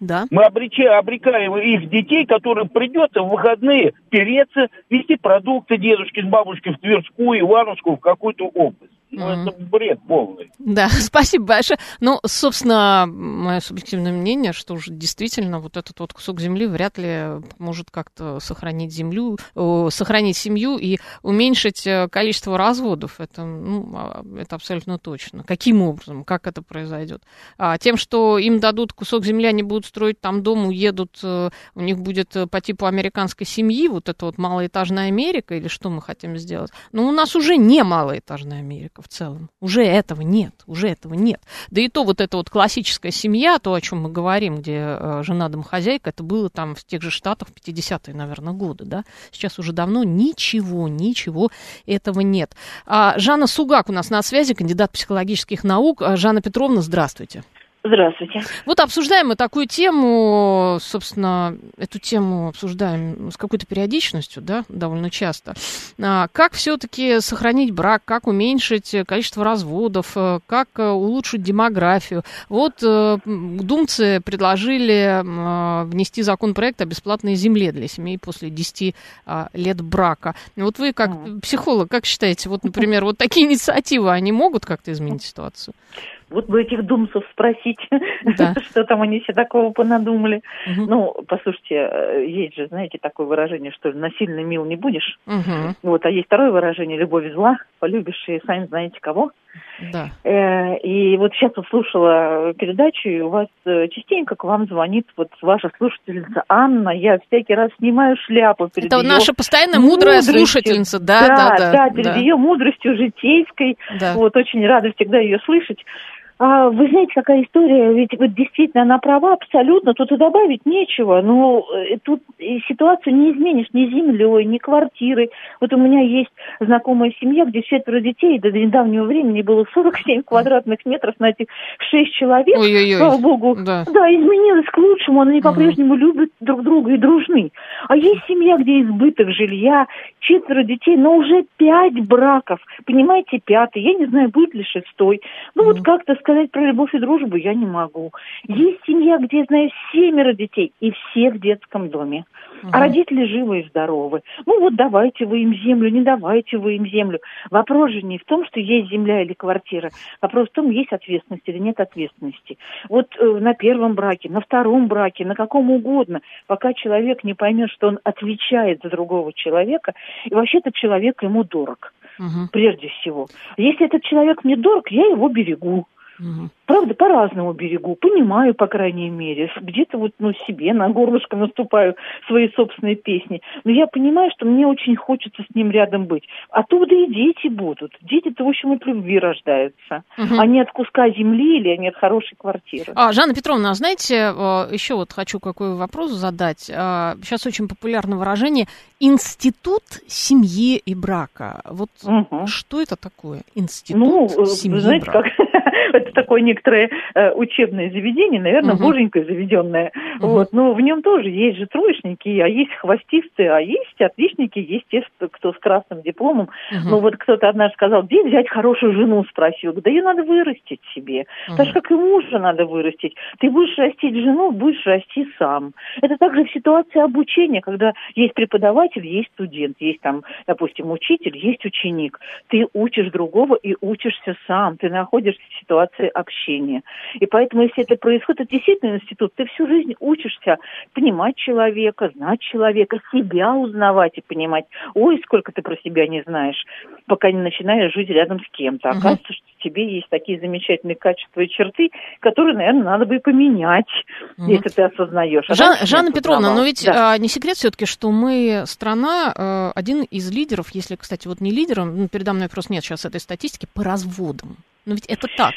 Да. Мы обречаем, обрекаем их детей, которым придется в выходные переться, вести продукты дедушки с бабушкой в Тверскую, Ивановскую, в какую-то область. Ну, mm-hmm. это бред полный. Да, спасибо большое. Ну, собственно, мое субъективное мнение, что уже действительно вот этот вот кусок земли вряд ли может как-то сохранить землю, сохранить семью и уменьшить э, количество разводов. Это, ну, а, это абсолютно точно. Каким образом? Как это произойдет? А, тем, что им дадут кусок земли, они будут строить там дом, уедут, э, у них будет э, по типу американской семьи, вот это вот малоэтажная Америка, или что мы хотим сделать? Но у нас уже не малоэтажная Америка в целом. Уже этого нет, уже этого нет. Да и то вот эта вот классическая семья, то, о чем мы говорим, где э, жена домохозяйка, это было там в тех же Штатах в 50-е, наверное, годы, да. Сейчас уже давно ничего, ничего этого нет. А, Жанна Сугак у нас на связи, кандидат психологических наук. Жанна Петровна. Здравствуйте. Вот обсуждаем мы такую тему, собственно, эту тему обсуждаем с какой-то периодичностью, да, довольно часто. А, как все-таки сохранить брак, как уменьшить количество разводов, э, как э, улучшить демографию. Вот э, думцы предложили внести законопроект о бесплатной земле для семей после 10 а, лет брака. Вот вы как психолог, как считаете, вот, например, вот такие инициативы, они могут как-то изменить ситуацию? Вот бы этих думцев спросить, да. что там они все такого понадумали. Угу. Ну, послушайте, э, есть же, знаете, такое выражение, что насильно мил не будешь. Угу. Вот, а есть второе выражение «любовь зла», полюбишь и сами знаете кого. Да. Э, и вот сейчас вот слушала передачу, и у вас э, частенько к вам звонит вот ваша слушательница Анна. Я всякий раз снимаю шляпу перед Это ее наша постоянная мудрая мудростью. слушательница, да, да, да. Да, да перед да. ее мудростью житейской. Да. Вот очень рада всегда ее слышать. А, вы знаете, какая история? Ведь вот действительно она права абсолютно, тут и добавить нечего. Но ну, э, тут ситуацию не изменишь ни землей, ни квартирой. Вот у меня есть знакомая семья, где четверо детей, до недавнего времени было 47 квадратных метров на этих шесть человек. Ой-ой-ой. Слава богу. Да. да, изменилось к лучшему, они по-прежнему угу. любят друг друга и дружны. А есть семья, где избыток жилья, четверо детей, но уже пять браков. Понимаете, пятый. Я не знаю, будет ли шестой. Ну угу. вот как-то сказать про любовь и дружбу я не могу. Есть семья, где, я знаю, семеро детей, и все в детском доме. Угу. А родители живы и здоровы. Ну вот давайте вы им землю, не давайте вы им землю. Вопрос же не в том, что есть земля или квартира. Вопрос в том, есть ответственность или нет ответственности. Вот э, на первом браке, на втором браке, на каком угодно, пока человек не поймет, что он отвечает за другого человека, и вообще этот человек ему дорог. Угу. Прежде всего. Если этот человек мне дорог, я его берегу. Угу. Правда, по-разному берегу, понимаю, по крайней мере. Где-то вот, ну, себе на горлышко наступаю свои собственные песни. Но я понимаю, что мне очень хочется с ним рядом быть. Оттуда и дети будут. Дети-то, в общем, от любви рождаются. Угу. А не от куска земли или не от хорошей квартиры. А, Жанна Петровна, а знаете, э, еще вот хочу какой вопрос задать. Сейчас очень популярное выражение «институт семьи и брака». Вот угу. что это такое? Институт ну, э, семьи знаете, и брака? Как это такое некоторое э, учебное заведение, наверное, угу. боженькое заведенное. Угу. Вот. Но в нем тоже есть же троечники, а есть хвостисты, а есть отличники, есть те, кто с красным дипломом. Угу. Ну вот кто-то однажды сказал, где взять хорошую жену, спросил. Да ее надо вырастить себе. Угу. Так же, как и мужа надо вырастить. Ты будешь растить жену, будешь расти сам. Это также в ситуации обучения, когда есть преподаватель, есть студент, есть там, допустим, учитель, есть ученик. Ты учишь другого и учишься сам. Ты находишься в ситуации общения. И поэтому, если это происходит, это действительно институт. Ты всю жизнь учишься понимать человека, знать человека, себя узнавать и понимать. Ой, сколько ты про себя не знаешь, пока не начинаешь жить рядом с кем-то. Оказывается, что тебе есть такие замечательные качества и черты, которые, наверное, надо бы и поменять, угу. если ты осознаешь. А Жан, Жанна Петровна, но ведь да. а, не секрет все-таки, что мы страна, а, один из лидеров, если, кстати, вот не лидером, ну, передо мной просто нет сейчас этой статистики, по разводам. Но ведь это так.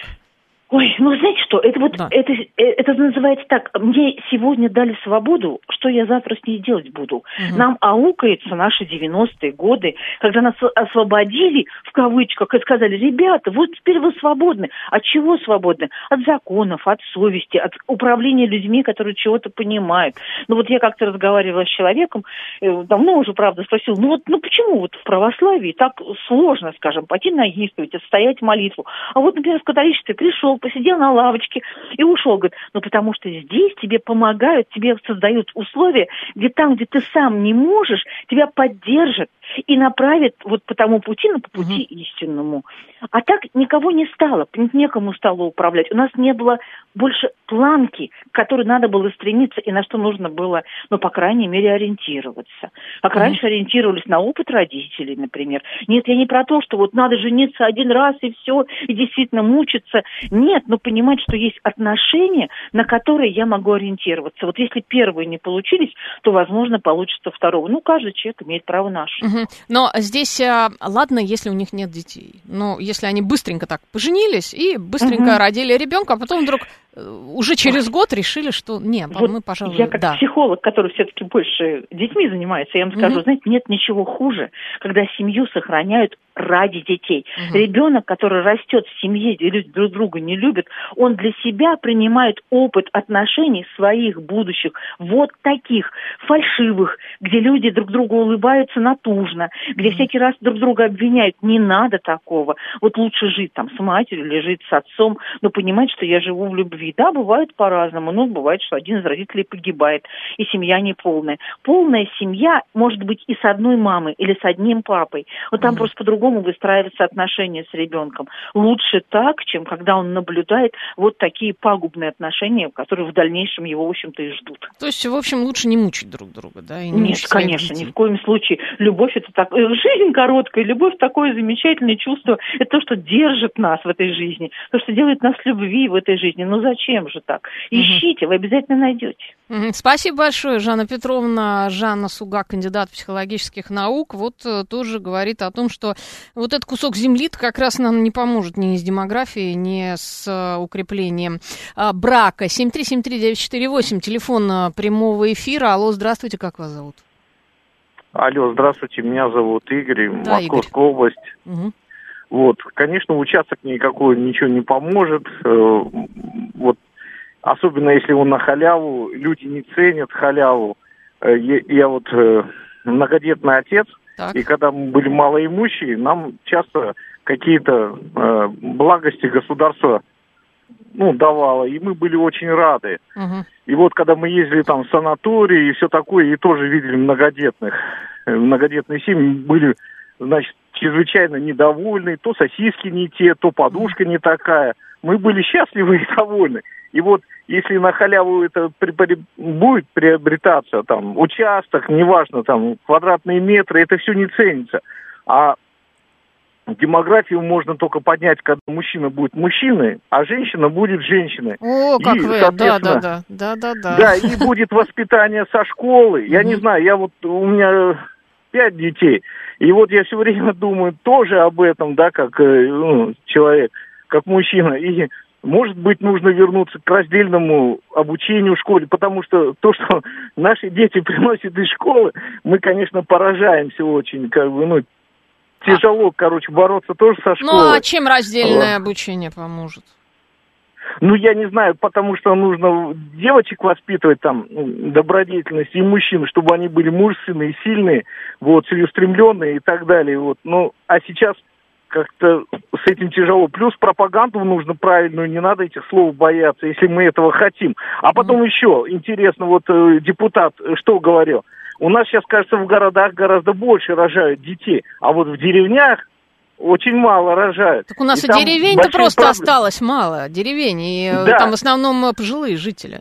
Ой, ну знаете что, это вот, да. это, э, это называется так, мне сегодня дали свободу, что я завтра с ней делать буду? Угу. Нам аукается наши 90-е годы, когда нас освободили, в кавычках, и сказали, ребята, вот теперь вы свободны. От чего свободны? От законов, от совести, от управления людьми, которые чего-то понимают. Ну вот я как-то разговаривала с человеком, э, давно уже, правда, спросил, ну вот, ну почему вот в православии так сложно, скажем, пойти наистовать, отстоять молитву? А вот, например, в католичестве пришел посидел на лавочке и ушел. Говорит, ну потому что здесь тебе помогают, тебе создают условия, где там, где ты сам не можешь, тебя поддержат, и направит вот по тому пути, на по пути угу. истинному. А так никого не стало, некому стало управлять. У нас не было больше планки, к которой надо было стремиться и на что нужно было, ну, по крайней мере, ориентироваться. Как угу. раньше ориентировались на опыт родителей, например. Нет, я не про то, что вот надо жениться один раз и все, и действительно мучиться. Нет, но понимать, что есть отношения, на которые я могу ориентироваться. Вот если первые не получились, то, возможно, получится второго. Ну, каждый человек имеет право на ошибку. Угу. Но здесь, а, ладно, если у них нет детей. Но если они быстренько так поженились и быстренько угу. родили ребенка, а потом вдруг э, уже через год решили, что нет, вот мы, пожалуй, Я как да. психолог, который все-таки больше детьми занимается, я вам скажу, угу. знаете, нет ничего хуже, когда семью сохраняют ради детей. Угу. Ребенок, который растет в семье, где люди друг друга не любят, он для себя принимает опыт отношений своих будущих, вот таких, фальшивых, где люди друг другу улыбаются натужно, где угу. всякий раз друг друга обвиняют. Не надо такого. Вот лучше жить там с матерью или жить с отцом, но понимать, что я живу в любви. Да, бывает по-разному, но бывает, что один из родителей погибает, и семья не полная. Полная семья может быть и с одной мамой, или с одним папой. Вот там угу. просто по-другому выстраиваться отношения с ребенком. Лучше так, чем когда он наблюдает вот такие пагубные отношения, которые в дальнейшем его, в общем-то, и ждут. То есть, в общем, лучше не мучить друг друга, да? И не Нет, конечно, ни в коем случае. Любовь это так... Э, жизнь короткая, любовь такое замечательное чувство. Это то, что держит нас в этой жизни, то, что делает нас любви в этой жизни. Ну зачем же так? Ищите, угу. вы обязательно найдете. Угу. Спасибо большое, Жанна Петровна. Жанна Суга, кандидат психологических наук, вот э, тоже говорит о том, что вот этот кусок земли как раз нам не поможет ни с демографией, ни с э, укреплением а, брака. 7373948, телефон э, прямого эфира. Алло, здравствуйте, как вас зовут? Алло, здравствуйте, меня зовут Игорь, да, Московская Игорь. область. Угу. Вот, конечно, участок никакой ничего не поможет. Э, вот, особенно если он на халяву, люди не ценят халяву. Я вот многодетный отец, так. И когда мы были малоимущие, нам часто какие-то э, благости государства ну, давала, и мы были очень рады. Угу. И вот когда мы ездили там в санатории и все такое, и тоже видели многодетных, э, многодетные семьи были, значит, чрезвычайно недовольны, то сосиски не те, то подушка не такая. Мы были счастливы и довольны. И вот если на халяву это при, при, будет приобретаться, там, участок, неважно, там, квадратные метры, это все не ценится. А демографию можно только поднять, когда мужчина будет мужчиной, а женщина будет женщиной. О, как и, вы, да, да, да, да, да, да. Да, и будет воспитание со школы. Я не знаю, я вот, у меня пять детей, и вот я все время думаю тоже об этом, да, как э, ну, человек, как мужчина, и может быть, нужно вернуться к раздельному обучению в школе, потому что то, что наши дети приносят из школы, мы, конечно, поражаемся очень, как бы, ну, тяжело, короче, бороться тоже со школой. Ну, а чем раздельное вот. обучение поможет? Ну, я не знаю, потому что нужно девочек воспитывать там ну, добродетельность и мужчин, чтобы они были мужественные, сильные, вот, целеустремленные и так далее. Вот. Ну, а сейчас как-то с этим тяжело. Плюс пропаганду нужно правильную, не надо этих слов бояться, если мы этого хотим. А потом mm-hmm. еще, интересно, вот э, депутат э, что говорил? У нас сейчас, кажется, в городах гораздо больше рожают детей, а вот в деревнях очень мало рожают. Так у нас и, и деревень-то просто проблемы. осталось мало, деревень, и э, да. там в основном пожилые жители.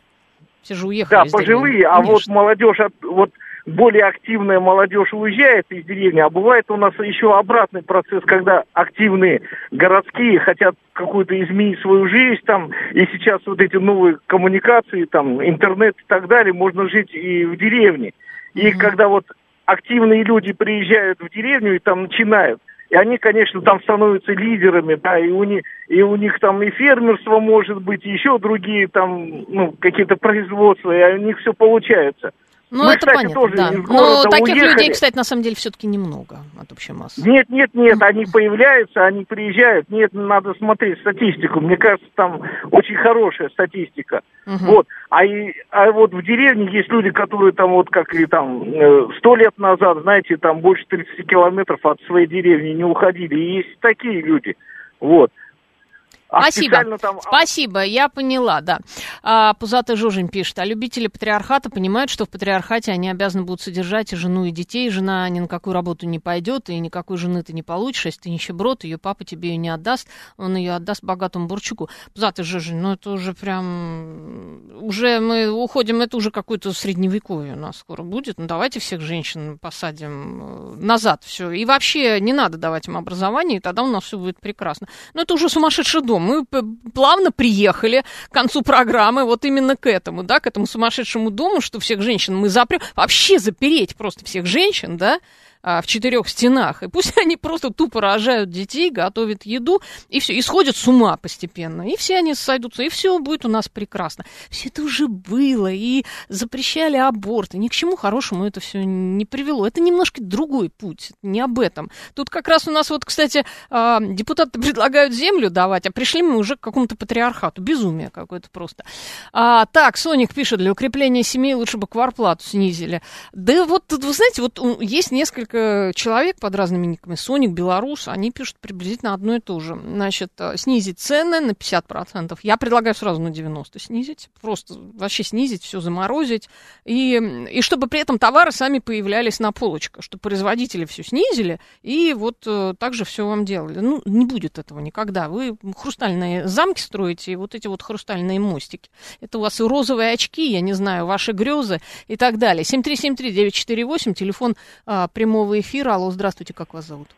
Все же уехали Да, пожилые, а вот молодежь, вот более активная молодежь уезжает из деревни, а бывает у нас еще обратный процесс, когда активные городские хотят какую-то изменить свою жизнь там, и сейчас вот эти новые коммуникации, там, интернет и так далее, можно жить и в деревне. И mm-hmm. когда вот активные люди приезжают в деревню и там начинают, и они, конечно, там становятся лидерами, да, и у них, и у них там и фермерство может быть, и еще другие там, ну, какие-то производства, и у них все получается. Ну, Мы, это кстати, понятно, тоже да. Но таких уехали. людей, кстати, на самом деле все-таки немного от общей массы. Нет, нет, нет, они появляются, они приезжают. Нет, надо смотреть статистику. Мне кажется, там очень хорошая статистика. Угу. Вот. А, и, а вот в деревне есть люди, которые там вот как и там э, сто лет назад, знаете, там больше 30 километров от своей деревни не уходили. И есть такие люди. Вот. А Спасибо. Там... Спасибо, я поняла, да. А, Пузатый Жужин пишет, а любители патриархата понимают, что в патриархате они обязаны будут содержать и жену, и детей. Жена ни на какую работу не пойдет, и никакой жены ты не получишь, если ты нищеброд, ее папа тебе ее не отдаст, он ее отдаст богатому Бурчуку. Пузатый Жужин, ну это уже прям... Уже мы уходим, это уже какое-то средневековье у нас скоро будет. Ну давайте всех женщин посадим э, назад все. И вообще не надо давать им образование, и тогда у нас все будет прекрасно. Но это уже сумасшедший дом мы плавно приехали к концу программы вот именно к этому, да, к этому сумасшедшему дому, что всех женщин мы запрем, вообще запереть просто всех женщин, да, а, в четырех стенах. И пусть они просто тупо рожают детей, готовят еду, и все, и сходят с ума постепенно. И все они сойдутся, и все будет у нас прекрасно. Все это уже было, и запрещали аборты. Ни к чему хорошему это все не привело. Это немножко другой путь, не об этом. Тут как раз у нас вот, кстати, а, депутаты предлагают землю давать, а пришли мы уже к какому-то патриархату. Безумие какое-то просто. А, так, Соник пишет, для укрепления семей лучше бы кварплату снизили. Да вот, вы знаете, вот есть несколько человек под разными никами, Соник, Беларус, они пишут приблизительно одно и то же. Значит, э, снизить цены на 50%. Я предлагаю сразу на 90% снизить. Просто вообще снизить, все заморозить. И, и чтобы при этом товары сами появлялись на полочках, чтобы производители все снизили, и вот э, так же все вам делали. Ну, не будет этого никогда. Вы хрустальные замки строите, и вот эти вот хрустальные мостики. Это у вас и розовые очки, я не знаю, ваши грезы и так далее. 7373-948, телефон а, прямого прямого эфира. Алло, здравствуйте, как вас зовут?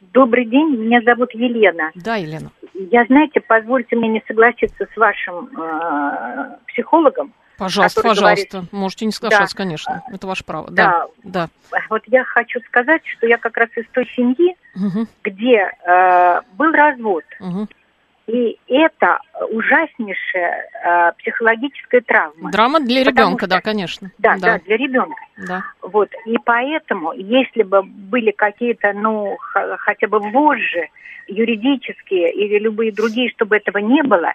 Добрый день, меня зовут Елена. Да, Елена. Я, знаете, позвольте мне не согласиться с вашим э, психологом. Пожалуйста, пожалуйста. Говорит, Можете не соглашаться, да, конечно. Это ваше право. Да, да. Вот я хочу сказать, что я как раз из той семьи, угу. где э, был развод. Угу. И это ужаснейшая э, психологическая травма. Драма для ребенка, что, да, конечно. Да, да, да, для ребенка. Да. Вот, и поэтому, если бы были какие-то, ну, хотя бы вожжи юридические или любые другие, чтобы этого не было,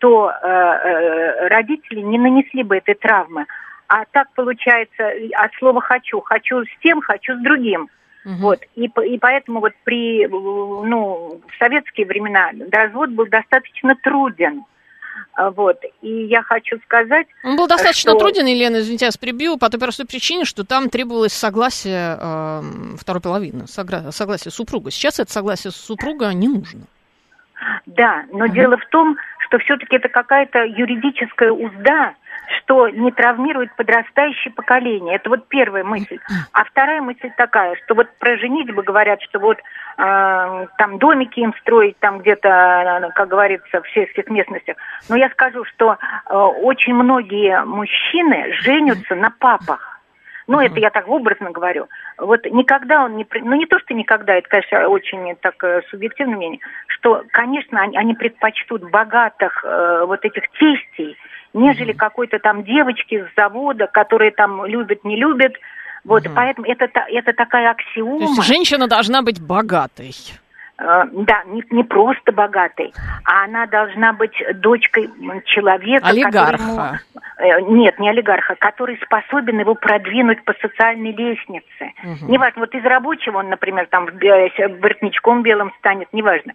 то э, э, родители не нанесли бы этой травмы. А так получается от слова «хочу». Хочу с тем, хочу с другим. Угу. Вот. И, и поэтому вот при, ну, в советские времена развод был достаточно труден. А, вот. И я хочу сказать... Он был достаточно что... труден, Елена, извините, я вас прибью, по той простой причине, что там требовалось согласие э, второй половины, согласие супруга. Сейчас это согласие супруга не нужно. Да, но uh дело в том, что все-таки это какая-то юридическая узда, что не травмирует подрастающее поколение. Это вот первая мысль. А вторая мысль такая, что вот про женитьбы говорят, что вот э, там домики им строить, там где-то, как говорится, в сельских местностях. Но я скажу, что э, очень многие мужчины женятся на папах. Ну, это я так образно говорю. Вот никогда он не... Ну, не то, что никогда, это, конечно, очень так э, субъективное мнение, что, конечно, они, они предпочтут богатых э, вот этих тестей, нежели какой-то там девочки с завода, которые там любят, не любят. Вот, mm-hmm. поэтому это, это такая аксиома. То есть женщина должна быть богатой. Э, да, не, не просто богатой, а она должна быть дочкой человека, олигарха. Ему, э, нет, не олигарха, который способен его продвинуть по социальной лестнице. Угу. Неважно, вот из рабочего он, например, там воротничком белым станет, неважно.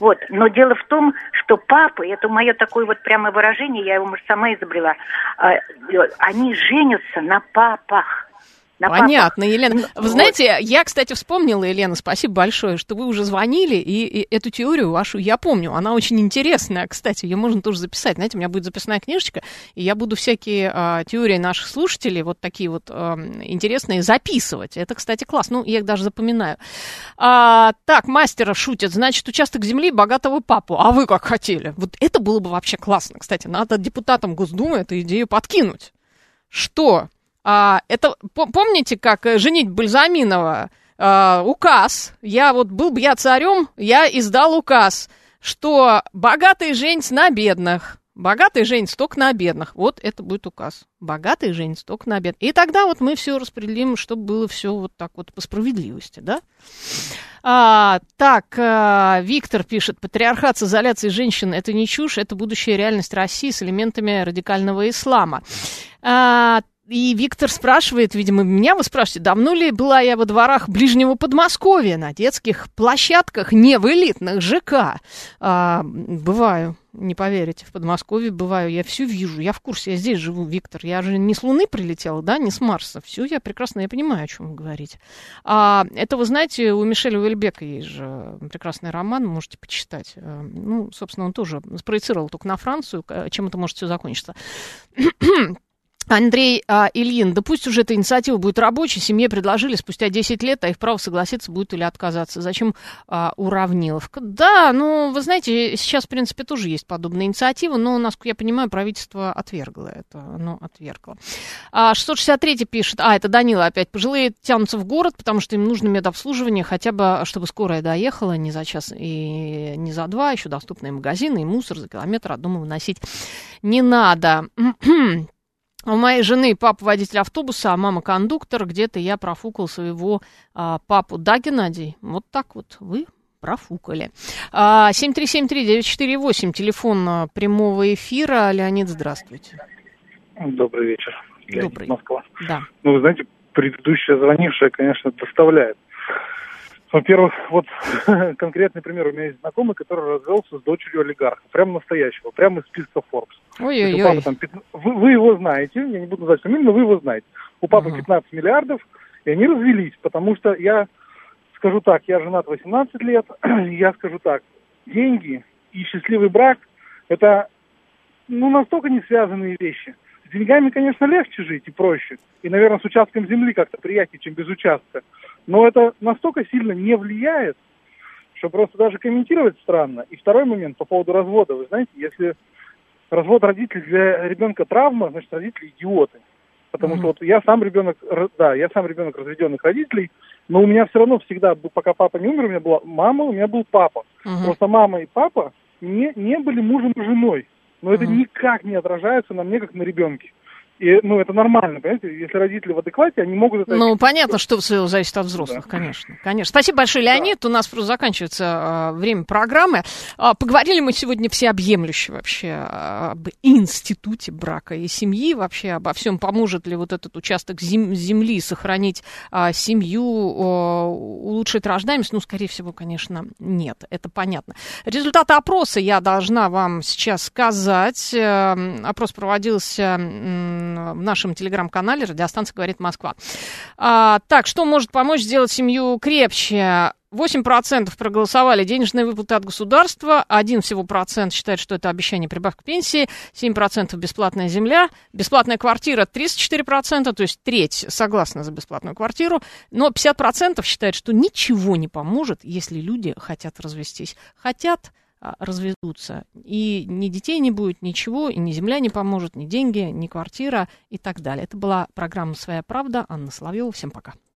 Вот, но дело в том, что папы, это мое такое вот прямое выражение, я его, может, сама изобрела, э, они женятся на папах. На Понятно, папах. Елена. Вы вот. знаете, я, кстати, вспомнила, Елена, спасибо большое, что вы уже звонили, и, и эту теорию вашу я помню. Она очень интересная, кстати, ее можно тоже записать. Знаете, у меня будет записная книжечка, и я буду всякие а, теории наших слушателей, вот такие вот а, интересные, записывать. Это, кстати, класс. Ну, я их даже запоминаю. А, так, мастера шутят. Значит, участок земли богатого папу. А вы как хотели? Вот это было бы вообще классно. Кстати, надо депутатам Госдумы эту идею подкинуть. Что? А, это помните, как э, женить Бальзаминова? А, указ. Я вот был бы я царем, я издал указ, что богатые женятся на бедных. Богатые женятся только на бедных. Вот это будет указ. Богатые женятся только на бедных. И тогда вот мы все распределим, чтобы было все вот так вот по справедливости, да? А, так, а, Виктор пишет, патриархат с изоляцией женщин – это не чушь, это будущая реальность России с элементами радикального ислама. А, и Виктор спрашивает, видимо, меня вы спрашиваете, давно ли была я во дворах ближнего Подмосковья на детских площадках, не в элитных ЖК? А, бываю, не поверите, в Подмосковье бываю, я все вижу, я в курсе, я здесь живу, Виктор, я же не с Луны прилетела, да, не с Марса, все, я прекрасно, я понимаю, о чем вы говорите. А, это, вы знаете, у Мишеля Уэльбека есть же прекрасный роман, можете почитать. А, ну, собственно, он тоже спроецировал только на Францию, чем это может все закончиться. Андрей а, Ильин, да пусть уже эта инициатива будет рабочей, семье предложили спустя 10 лет, а их право согласиться будет или отказаться. Зачем а, уравниловка? Да, ну, вы знаете, сейчас, в принципе, тоже есть подобная инициатива, но, насколько я понимаю, правительство отвергло это, оно отвергло. А, 663 пишет, а, это Данила опять, пожилые тянутся в город, потому что им нужно медобслуживание, хотя бы, чтобы скорая доехала не за час и не за два, еще доступные магазины и мусор за километр от дома выносить не надо. У моей жены папа водитель автобуса, а мама кондуктор. Где-то я профукал своего а, папу. Да, Геннадий? Вот так вот вы профукали. А, 7373948, телефон а, прямого эфира. Леонид, здравствуйте. Добрый вечер. Леонид, Добрый. Москва. Да. Ну, вы знаете, предыдущая звонившая, конечно, доставляет. Во-первых, вот конкретный пример. У меня есть знакомый, который развелся с дочерью олигарха. Прямо настоящего, прямо из списка Forbes. Ой-ой-ой. Там, вы, вы его знаете, я не буду называть фамилию, но вы его знаете. У папы uh 15 миллиардов, и они развелись, потому что я скажу так, я женат 18 лет, я скажу так, деньги и счастливый брак – это ну, настолько не связанные вещи. С деньгами, конечно, легче жить и проще. И, наверное, с участком земли как-то приятнее, чем без участка. Но это настолько сильно не влияет, что просто даже комментировать странно. И второй момент по поводу развода. Вы знаете, если развод родителей для ребенка травма, значит, родители идиоты. Потому mm-hmm. что вот я сам ребенок, да, я сам ребенок разведенных родителей, но у меня все равно всегда, пока папа не умер, у меня была мама, у меня был папа. Mm-hmm. Просто мама и папа не, не были мужем и женой. Но mm-hmm. это никак не отражается на мне, как на ребенке. И, ну, это нормально, понимаете? Если родители в адеквате, они могут это... Ну, понятно, что все зависит от взрослых, да. конечно. Конечно. Спасибо большое, Леонид. Да. У нас просто заканчивается э, время программы. Э, поговорили мы сегодня всеобъемлюще вообще об институте брака и семьи, вообще обо всем, поможет ли вот этот участок зем- земли сохранить э, семью, э, улучшить рождаемость. Ну, скорее всего, конечно, нет. Это понятно. Результаты опроса я должна вам сейчас сказать. Э, опрос проводился в нашем телеграм-канале «Радиостанция говорит Москва». А, так, что может помочь сделать семью крепче? 8% проголосовали денежные выплаты от государства, один всего процент считает, что это обещание прибавки к пенсии, 7% бесплатная земля, бесплатная квартира 34%, то есть треть согласна за бесплатную квартиру, но 50% считает, что ничего не поможет, если люди хотят развестись. Хотят, разведутся. И ни детей не будет, ничего, и ни земля не поможет, ни деньги, ни квартира и так далее. Это была программа «Своя правда». Анна Соловьева. Всем пока.